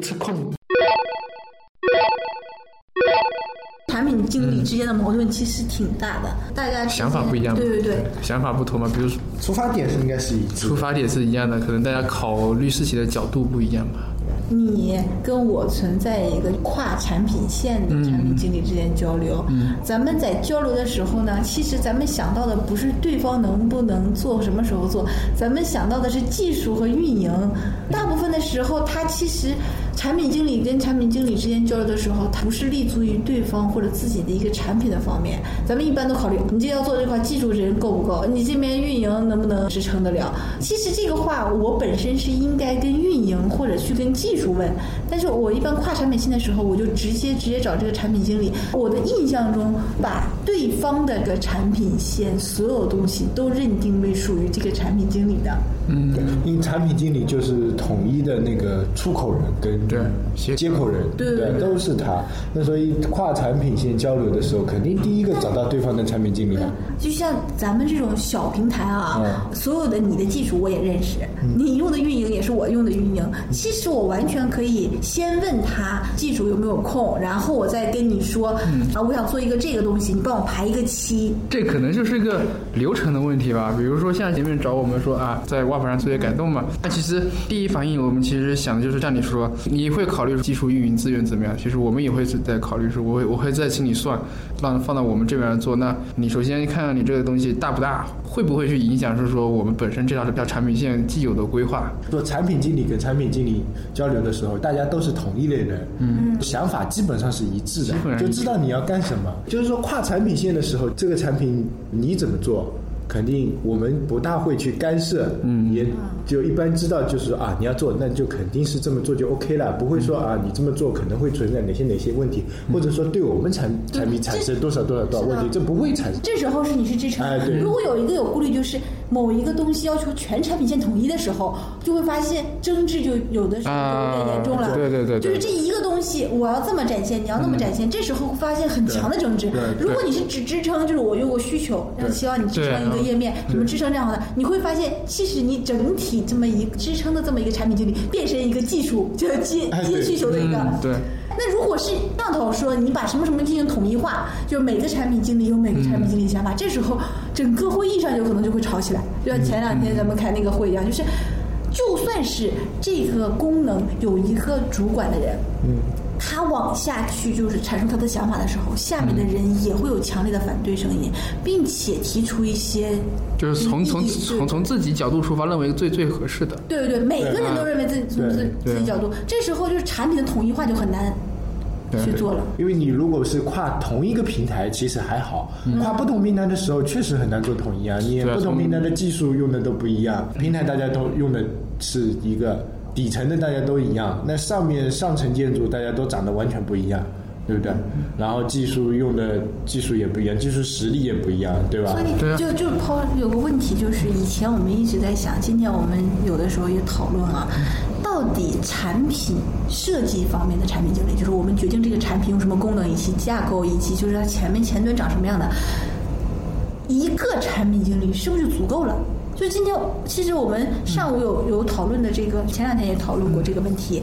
测控。产品经理之间的矛盾其实挺大的，大家想法不一样，对对对，想法不同嘛。比如说出发点是应该是一。出发点是一样的，可能大家考虑事情的角度不一样吧。你跟我存在一个跨产品线的产品经理之间交流，咱们在交流的时候呢，其实咱们想到的不是对方能不能做，什么时候做，咱们想到的是技术和运营。大部分的时候，他其实产品经理跟产品经理之间交流的时候，他不是立足于对方或者自己的一个产品的方面，咱们一般都考虑你这要做这块技术人够不够，你这边运营能不能支撑得了。其实这个话，我本身是应该跟运营或者去跟技术问，但是我一般跨产品线的时候，我就直接直接找这个产品经理。我的印象中，把对方的个产品线所有东西都认定为属于这个产品经理的。嗯，对，因为产品经理就是统一的那个出口人跟对接口人，对对对都是他。那所以跨产品线交流的时候，肯定第一个找到对方的产品经理啊。就像咱们这种小平台啊，嗯所有的你的技术我也认识，你用的运营也是我用的运营。其实我完全可以先问他技术有没有空，然后我再跟你说、啊，我想做一个这个东西，你帮我排一个期。这可能就是一个流程的问题吧。比如说，像前面找我们说啊，在 WAP 上做些改动嘛，那其实第一反应我们其实想的就是像你说，你会考虑技术运营资源怎么样？其实我们也会是在考虑说，我会我会再请你算，放放到我们这边来做。那你首先看看你这个东西大不大，会不会去影响是说我们本身这条这条产品线既有的规划？做产品经理跟产品经理交流的时候，大家都是同一类人，嗯，想法基本上是一致的基本，上就知道你要干什么。就是说跨产品线的时候，这个产品你怎么做，肯定我们不大会去干涉，嗯，也就一般知道就是说啊，你要做，那就肯定是这么做就 OK 了，不会说啊，你这么做可能会存在哪些哪些问题，或者说对我们产产品产生多少多少多少问题，这不会产生。这时候是你是支撑。哎对。如果有一个有顾虑，就是某一个东西要求全产品线统一的时候，就会发现争执就有的时候就有点严重了。啊对对对对就是这一个东西，我要这么展现，你要那么展现，这时候会发现很强的争执如果你是只支撑，就是我有个需求，然后希望你支撑一个页面，什么支撑这样的，你会发现，其实你整体这么一支撑的这么一个产品经理，变成一个技术，就是接接需求的一个。嗯，对。那如果是上头说你把什么什么进行统一化，就是每个产品经理有每个产品经理想法，这时候整个会议上有可能就会吵起来，就像前两天咱们开那个会一样，就是就算是这个功能有一个主管的人，嗯。他往下去就是阐述他的想法的时候，下面的人也会有强烈的反对声音，并且提出一些就是从从从从自己角度出发，认为最最合适的。对对对，每个人都认为自己从自自己角度，这时候就是产品的统一化就很难去做了。因为你如果是跨同一个平台，其实还好；跨不同平台的时候，确实很难做统一啊。你不同平台的技术用的都不一样，平台大家都用的是一个底层的，大家都一样。那上面上层建筑大家都长得完全不一样，对不对？然后技术用的技术也不一样，技术实力也不一样，对吧所？以就就抛有个问题，就是以前我们一直在想，今天我们有的时候也讨论啊，到底产品设计方面的产品经理，就是我们决定这个产品用什么功能，以及架构，以及就是它前面前端长什么样的，一个产品经理是不是就足够了？就今天，其实我们上午有有讨论的这个，前两天也讨论过这个问题。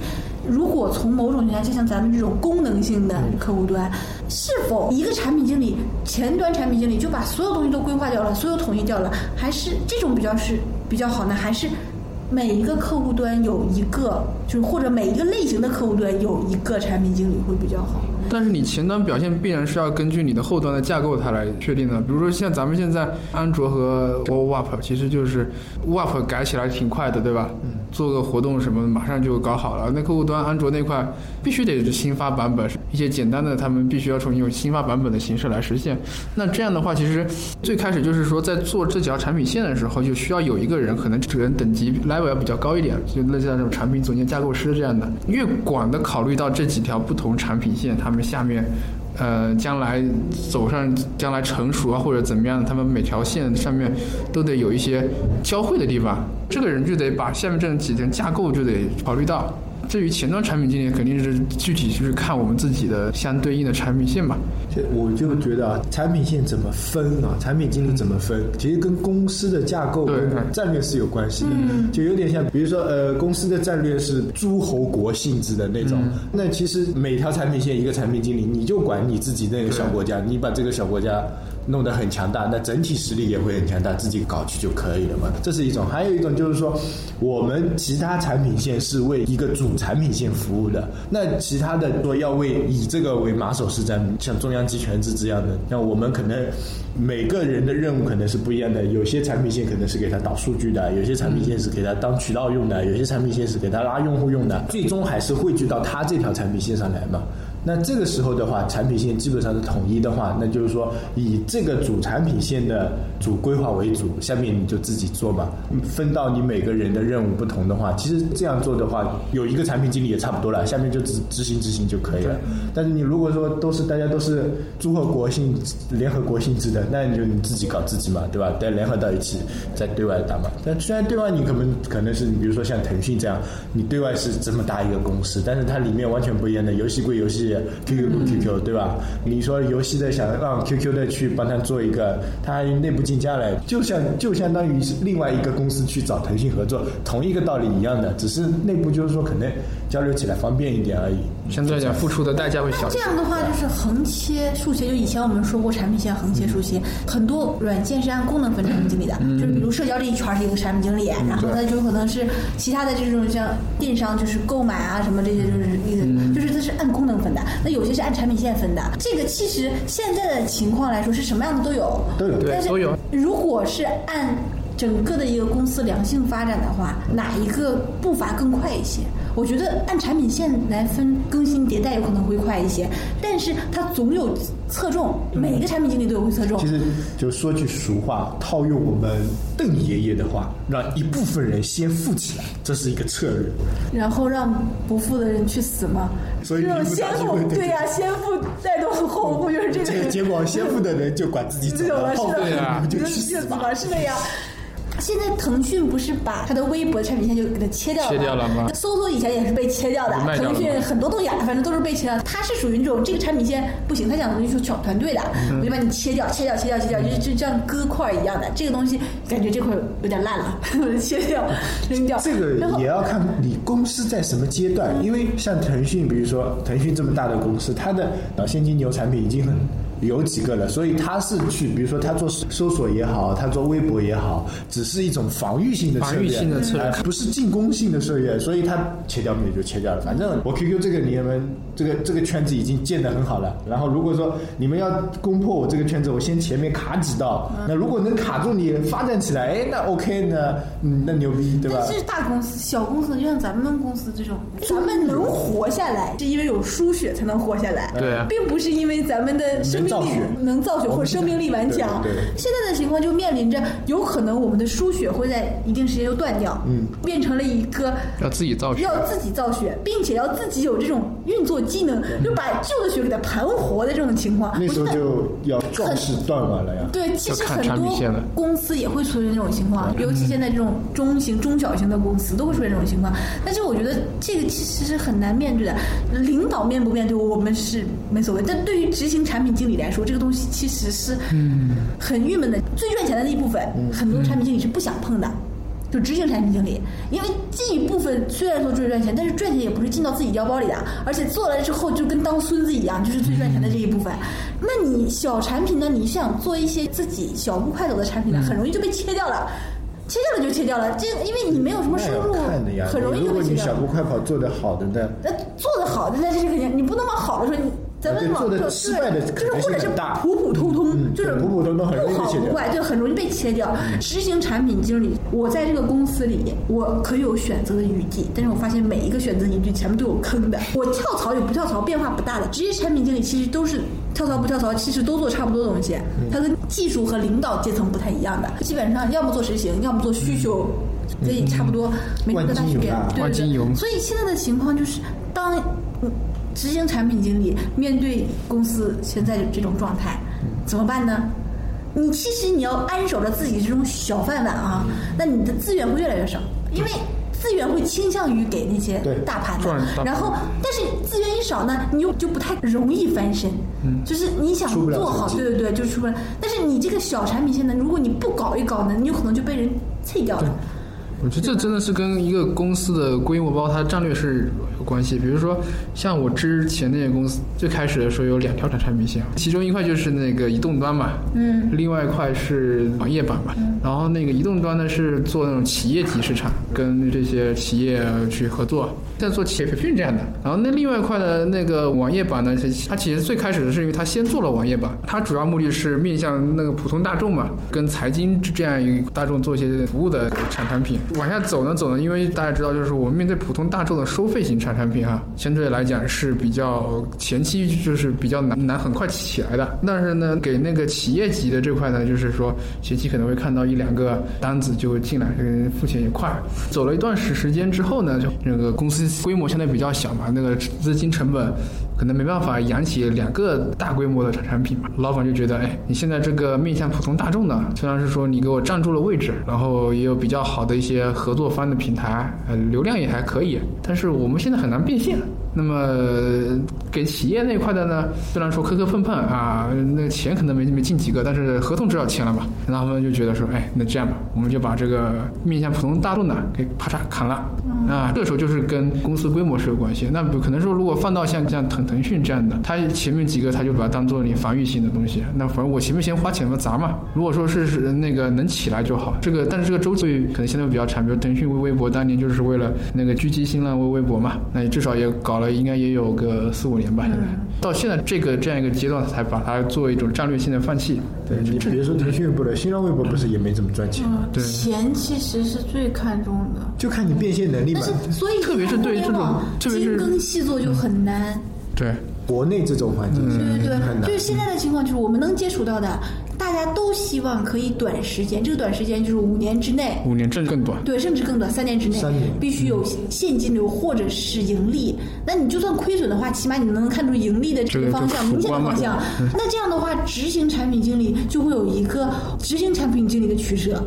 如果从某种情况，就像咱们这种功能性的客户端，是否一个产品经理、前端产品经理就把所有东西都规划掉了，所有统一掉了，还是这种比较是比较好呢？还是每一个客户端有一个，就是或者每一个类型的客户端有一个产品经理会比较好？但是你前端表现必然是要根据你的后端的架构它来确定的。比如说像咱们现在安卓和 WAP，其实就是 WAP 改起来挺快的，对吧？做个活动什么的，马上就搞好了。那客户端安卓那块必须得是新发版本，一些简单的他们必须要从用新发版本的形式来实现。那这样的话，其实最开始就是说，在做这几条产品线的时候，就需要有一个人，可能这个人等级 level 要比较高一点，就类似像这种产品总监、架构师这样的，越广的考虑到这几条不同产品线，他们下面。呃，将来走上将来成熟啊，或者怎么样，他们每条线上面都得有一些交汇的地方。这个人就得把下面这几层架构就得考虑到。至于前端产品经理，肯定是具体就是看我们自己的相对应的产品线吧。这我就觉得啊，产品线怎么分啊？产品经理怎么分？其实跟公司的架构战略是有关系的。就有点像，比如说呃，公司的战略是诸侯国性质的那种，那其实每条产品线一个产品经理，你就管你自己那个小国家，你把这个小国家。弄得很强大，那整体实力也会很强大，自己搞去就可以了嘛。这是一种，还有一种就是说，我们其他产品线是为一个主产品线服务的，那其他的说要为以这个为马首是瞻，像中央集权制这样的，那我们可能每个人的任务可能是不一样的，有些产品线可能是给他导数据的，有些产品线是给他当渠道用的，有些产品线是给他拉用户用的，最终还是汇聚到他这条产品线上来嘛。那这个时候的话，产品线基本上是统一的话，那就是说以这个主产品线的主规划为主，下面你就自己做吧。分到你每个人的任务不同的话，其实这样做的话，有一个产品经理也差不多了，下面就执执行执行就可以了。但是你如果说都是大家都是综合国性联合国性质的，那你就你自己搞自己嘛，对吧？再联合到一起再对外打嘛。但虽然对外你可能可能是你比如说像腾讯这样，你对外是这么大一个公司，但是它里面完全不一样的，游戏归游戏。QQ 不 QQ 对吧？你说游戏的想让 QQ 的去帮他做一个，他内部竞价来，就像就相当于是另外一个公司去找腾讯合作，同一个道理一样的，只是内部就是说可能交流起来方便一点而已。相对来讲，付出的代价会小。这样的话就是横切竖切，就以前我们说过产品线横切竖切，很多软件是按功能分产品经理的，就是比如社交这一圈是一个产品经理，然后它就可能是其他的这种像电商就是购买啊什么这些就是就是它是按功能分的。那有些是按产品线分的，这个其实现在的情况来说是什么样的都有，都有，但是都有。如果是按整个的一个公司良性发展的话，哪一个步伐更快一些？我觉得按产品线来分更新迭代有可能会快一些，但是它总有侧重，每一个产品经理都有会侧重。其实就说句俗话，套用我们邓爷爷的话，让一部分人先富起来，这是一个策略。然后让不富的人去死吗？所以先富，对呀、先富带动后富，就是这个。结果先富的人就管自己走了，后富的人就去 死吧，是的呀。现在腾讯不是把它的微博产品线就给它切掉了吗？切掉了吗？搜索以前也是被切掉的，腾讯很多东西啊反正都是被切掉。它是属于那种这个产品线不行，它想东西是小团队的，我就把你切掉，切掉，切掉，切掉，就就像割块一样的。这个东西感觉这块有点烂了，切掉扔掉。这个也要看你公司在什么阶段，因为像腾讯，比如说腾讯这么大的公司，它的现金流产品已经很。有几个了，所以他是去，比如说他做搜索也好，他做微博也好，只是一种防御性的策略，不是进攻性的策略，所以他切掉也就切掉了。反正我 QQ 这个你们这个这个圈子已经建得很好了，然后如果说你们要攻破我这个圈子，我先前面卡几道，那如果能卡住你发展起来，哎，那 OK 呢，嗯，那牛逼，对吧？这是大公司，小公司就像咱们公司这种，咱们能活下来，是因为有输血才能活下来，对啊，并不是因为咱们的生。造血。能造血或者生命力顽强，现在的情况就面临着有可能我们的输血会在一定时间就断掉，嗯，变成了一个要自己造血，要自己造血，并且要自己有这种运作机能，就把旧的血给它盘活的这种情况。那时候就要壮士断腕了呀。对，其实很多公司也会出现这种情况，尤其现在这种中型、中小型的公司都会出现这种情况。但是我觉得这个其实是很难面对的，领导面不面对我们是没所谓，但对于执行产品经理来说，这个。东西其实是很郁闷的，最赚钱的那一部分，很多产品经理是不想碰的，就执行产品经理，因为这一部分虽然说最赚钱，但是赚钱也不是进到自己腰包里的，而且做了之后就跟当孙子一样，就是最赚钱的这一部分。那你小产品呢？你想做一些自己小步快走的产品呢，很容易就被切掉了，切掉了就切掉了。这因为你没有什么收入，很容易就被切掉。如果你小步快跑做得好的呢？那做得好的那这是肯定，你不能往好的说你。咱们往做失败的就是或者是普普通通，就是普普通通很容易不好不坏，就很容易被切掉。执行产品经理，我在这个公司里，我可以有选择的余地，但是我发现每一个选择余地前面都有坑的。我跳槽与不跳槽变化不大的，职业产品经理其实都是跳槽不跳槽，其实都做差不多东西。他跟技术和领导阶层不太一样的，基本上要么做实行，要么做需求，所以差不多没什么大区别。对对。所以现在的情况就是，当。执行产品经理面对公司现在的这种状态，怎么办呢？你其实你要安守着自己这种小饭碗啊，那你的资源会越来越少，因为资资源会倾向于给那些大盘的然后但是资源一少呢，你又就不太容易翻身。嗯，就是你想做好，对对对，就出不来。但是你这个小产品现在，如果你不搞一搞呢，你有可能就被人啐掉了。我觉得这真的是跟一个公司的规模包括它的战略是有关系。比如说，像我之前那些公司，最开始的时候有两条产产品线，其中一块就是那个移动端嘛，嗯，另外一块是网页版嘛。然后那个移动端呢是做那种企业级市场，跟这些企业去合作，在做企业培训这样的。然后那另外一块的那个网页版呢，它其实最开始是因为它先做了网页版，它主要目的是面向那个普通大众嘛，跟财经这样一个大众做一些服务的产产品。往下走呢走呢，因为大家知道，就是我们面对普通大众的收费型产产品哈，相对来讲是比较前期就是比较难难很快起来的。但是呢，给那个企业级的这块呢，就是说前期可能会看到一两个单子就会进来，嗯，付钱也快。走了一段时时间之后呢，就那个公司规模相对比较小嘛，那个资金成本可能没办法养起两个大规模的产产品嘛。老板就觉得，哎，你现在这个面向普通大众的，虽然是说你给我占住了位置，然后也有比较好的一些合作方的平台，呃，流量也还可以，但是我们现在很难变现。那么给企业那块的呢，虽然说磕磕碰碰啊，那个钱可能没没进几个，但是合同至少签了嘛。然后他们就觉得说，哎，那这样吧，我们就把这个面向普通大众的给啪嚓砍了啊。这个时候就是跟公司规模是有关系。那不可能说，如果放到像像腾腾讯这样的，它前面几个它就把它当做你防御性的东西，那反正我前面先花钱嘛砸嘛。如果说是是那个能起来就好，这个但是这个周期可能相对比较长，比如腾讯微微博当年就是为了那个狙击新浪微微博嘛，那也至少也搞了应该也有个四五年吧，现在到现在这个这样一个阶段才把它作为一种战略性的放弃。对你别说腾讯微博了，新浪微博不是也没怎么赚钱吗，对钱其实是最看重的，就看你变现能力嘛但。是所以特别是对于这种精耕细作就很难。对，国内这种环境对对对，就是。现在的情况，就是我们能接触到的，大家都希望可以短时间，这个短时间就是五年之内，五年甚至更短。对，甚至更短，三年之内三年必须有现金流或者是盈利。那你就算亏损的话，起码你能看出盈利的这这个个方向，明显的方向。那这样的话，执行产品经理就会有一个执行产品经理的取舍。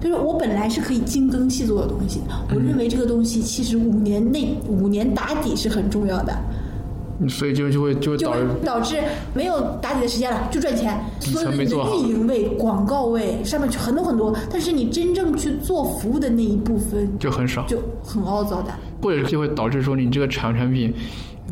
就是我本来是可以精耕细作的东西，我认为这个东西其实五年内五年打底是很重要的。所以就就会就会导致导致没有打底的时间了，就赚钱。底所有的你的层没做运营位、广告位上面去很多很多，但是你真正去做服务的那一部分就很少，就很凹糟的。或者就会导致说你这个产产品，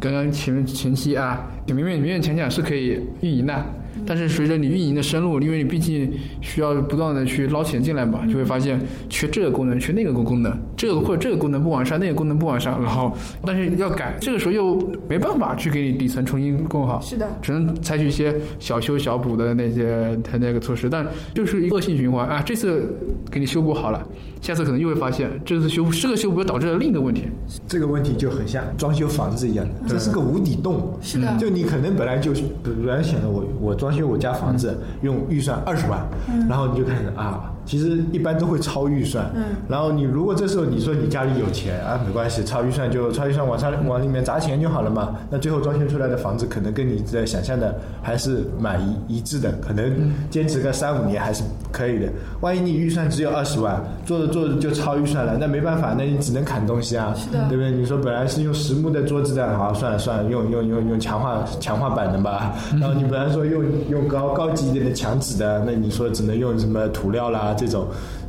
刚刚前前期啊，明面明面前讲是可以运营的，但是随着你运营的深入，因为你毕竟需要不断的去捞钱进来嘛，就会发现缺这个功能，缺那个功能，这个或者这个功能不完善，那个功能不完善，然后但是要改，这个时候又没办法去给你底层重新供好，是的只能采取一些小修小补的那些它那个措施，但就是一个恶性循环啊，这次给你修补好了，下次可能又会发现这次修补这个修补又导致了另一个问题，这个问题就很像装修房子一样的，这是个无底洞。是的就你可能本来就是本来想着我我装修我家房子用预算二十万，然后你就开始啊，其实一般都会超预算。嗯然后你如果这时候你说你家里有钱啊，没关系，超预算就超预算往上往里面砸钱就好了嘛。那最后装修出来的房子可能跟你的想象的还是蛮一一致的，可能坚持个三五年还是可以的。万一你预算只有二十万，做着做着就超预算了，那没办法，那你只能砍东西啊，是的对不对？你说本来是用实木的桌子的，好算了算了，用用用用强化强化板的吧。然后你本来说用用高高级一点的墙纸的，那你说只能用什么涂料啦这种。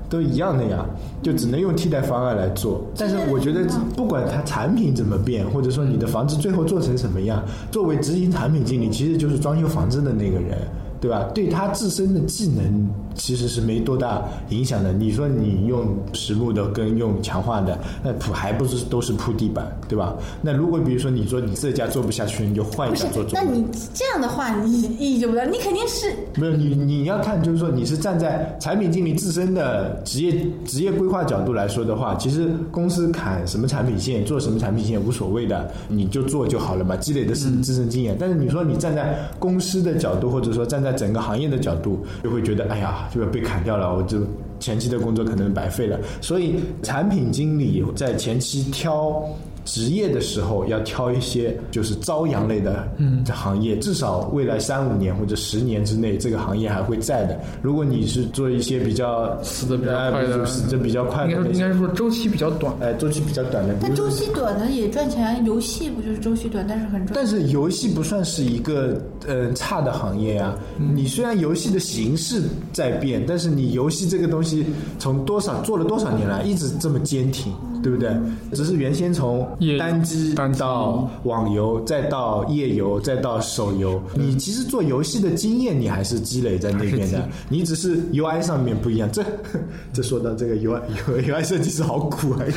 都一样的呀，就只能用替代方案来做。但是我觉得，不管它产品怎么变，或者说你的房子最后做成什么样，作为执行产品经理，其实就是装修房子的那个人，对吧？对他自身的技能其实是没多大影响的。你说你用实木的跟用强化的，那铺还不是都是铺地板，对吧？那如果比如说你说你这家做不下去，你就换一家做，做那。你这样的话，你意义就不大。你肯定是没有你，你要看，就是说你是站在产品经理自身的职业职业规划角度来说的话，其实公司砍什么产品线，做什么产品线无所谓的，你就做就好了嘛，积累的是自身经验。但是你说你站在公司的角度，或者说站在整个行业的角度，就会觉得，哎呀，这个被砍掉了，我就前期的工作可能白费了。所以产品经理在前期挑。职业的时候，要挑一些就是朝阳类的行业，至少未来三五年或者十年之内，这个行业还会在的。如果你是做一些比较死的比较哎快的，死的比较快的应该说应该是说周期比较短。哎，周期比较短的，但周期短的也赚钱，游戏不就是周期短，但是很赚。但是游戏不算是一个呃差的行业啊。你虽然游戏的形式在变，但是你游戏这个东西从多少做了多少年来一直这么坚挺，对不对？只是原先从单机单到网游，再到页游，再到手游，你其实做游戏的经验你还是积累在那边的，你只是 UI 上面不一样。这 这说到这个 UI UI 设计师好苦啊，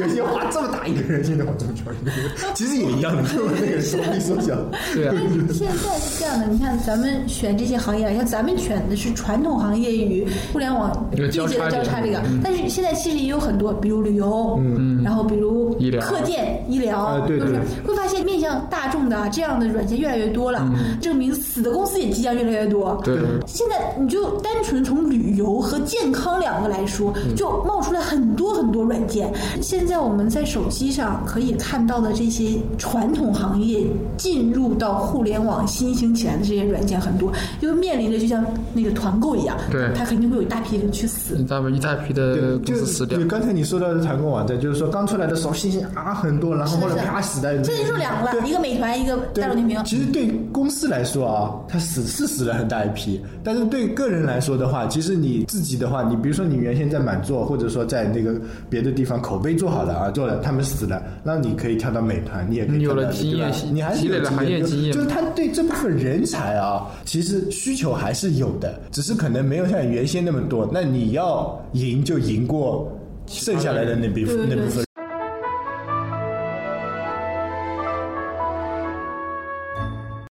有些画这么大一个人，现在往这么小一个人，其实也一样的，就是那个手臂缩小。对啊，现在是这样的，你看咱们选这些行业，像咱们选的是传统行业与互联网业界的交叉点。交叉这个，但是现在其实也有很多，比如旅游，嗯，然后比如医疗。课件、医疗，就是对。会发现面向大众的这样的软件越来越多了，证明死的公司也即将越来越多。对对现在你就单纯从旅游和健康两个来说，就冒出来很多很多软件。现在我们在手机上可以看到的这些传统行业进入到互联网新兴起来的这些软件很多，因为面临着就像那个团购一样，对它肯定会有一大批人去死。一大一大批的，公就司死掉就。刚才你说到的团购网站，就是说刚出来的时候信息啊很多，然后后来啪死在就两个了，对一个美团，一个大众点评。其实对公司来说啊，它死是死了很大一批，但是对个人来说的话，其实你自己的话，你比如说你原先在满座，或者说在那个别的地方口碑做好了啊，做了他们死了，那你可以跳到美团，你也可以你有跳到了经验你还是有积累了行业就经验就是他对这部分人才啊，其实需求还是有的，只是可能没有像原先那么多。那你要赢就赢过剩下来的那部对对那部分。